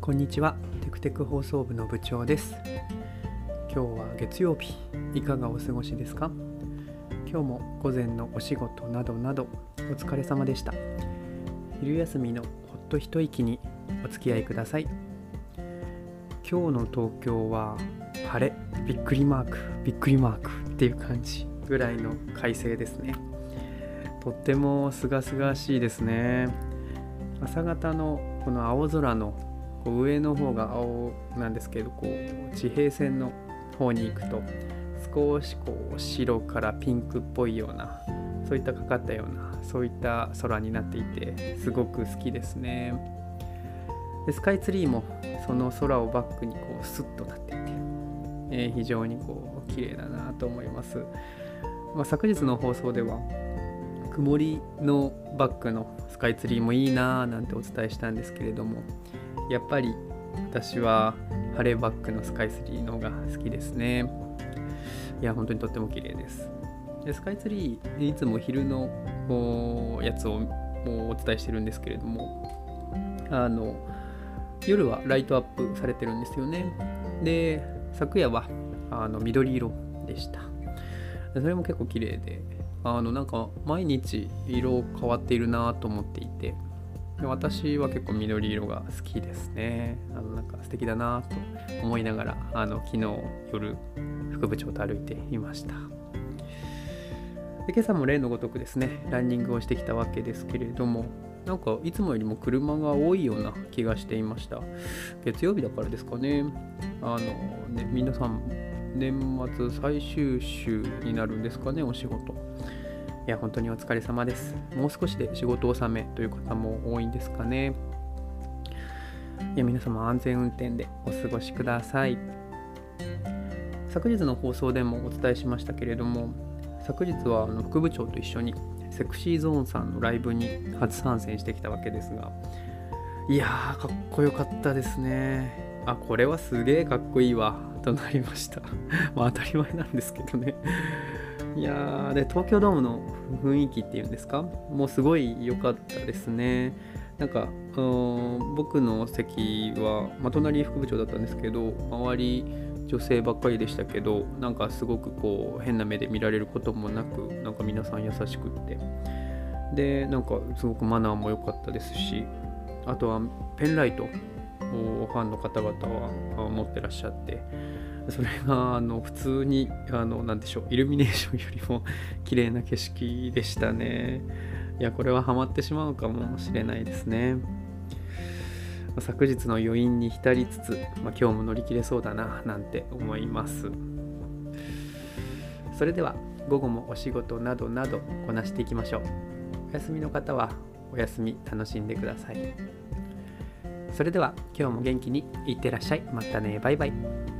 こんにちは。テクテク放送部の部長です。今日は月曜日いかがお過ごしですか？今日も午前のお仕事などなどお疲れ様でした。昼休みのほっと一息にお付き合いください。今日の東京は晴れびっくりマークびっくりマークっていう感じぐらいの快晴ですね。とっても清々しいですね。朝方のこの青空のこう上の方が青なんですけどこう地平線の方に行くと少しこう白からピンクっぽいようなそういったかかったようなそういった空になっていてすごく好きですね。でスカイツリーもその空をバックにこうスッとなっていて、えー、非常にこう綺麗だなと思います、まあ、昨日の放送では曇りのバックのスカイツリーもいいなぁなんてお伝えしたんですけれどもやっぱり私は晴れバックのスカイツリーの方が好きですね。いや本当にとっても綺麗です。でスカイツリーいつも昼のやつをお伝えしてるんですけれどもあの夜はライトアップされてるんですよね。で昨夜はあの緑色でした。それも結構綺麗であのなんか毎日色変わっているなと思っていて。私は結構緑色が好きですね。あのなんか素敵だなと思いながらあの昨日夜副部長と歩いていました。で今朝も例のごとくですねランニングをしてきたわけですけれどもなんかいつもよりも車が多いような気がしていました。月曜日だからですかね。あのね皆さん年末最終週になるんですかねお仕事。いや本当にお疲れ様です。もう少しで仕事納めという方も多いんですかね。いや皆様安全運転でお過ごしください。昨日の放送でもお伝えしましたけれども昨日はあの副部長と一緒にセクシーゾーンさんのライブに初参戦してきたわけですがいやーかっこよかったですね。あこれはすげえかっこいいわ。となりました。まあ当たり前なんですけどね。いやーで東京ドームの雰囲気っていうんですか？もうすごい良かったですね。なんか僕の席は、まあ、隣副部長だったんですけど周り女性ばっかりでしたけどなんかすごくこう変な目で見られることもなくなんか皆さん優しくって。でなんかすごくマナーも良かったですしあとはペンライト。ファンの方々は持ってらっしゃってそれがあの普通にあの何でしょうイルミネーションよりも綺麗な景色でしたね。いやこれはハマってしまうかもしれないですね。昨日の余韻に浸りつつ、まあ、今日も乗り切れそうだななんて思います。それでは午後もお仕事などなどこなしていきましょう。お休みの方はお休み楽しんでください。それでは今日も元気にいってらっしゃい。またね。バイバイ。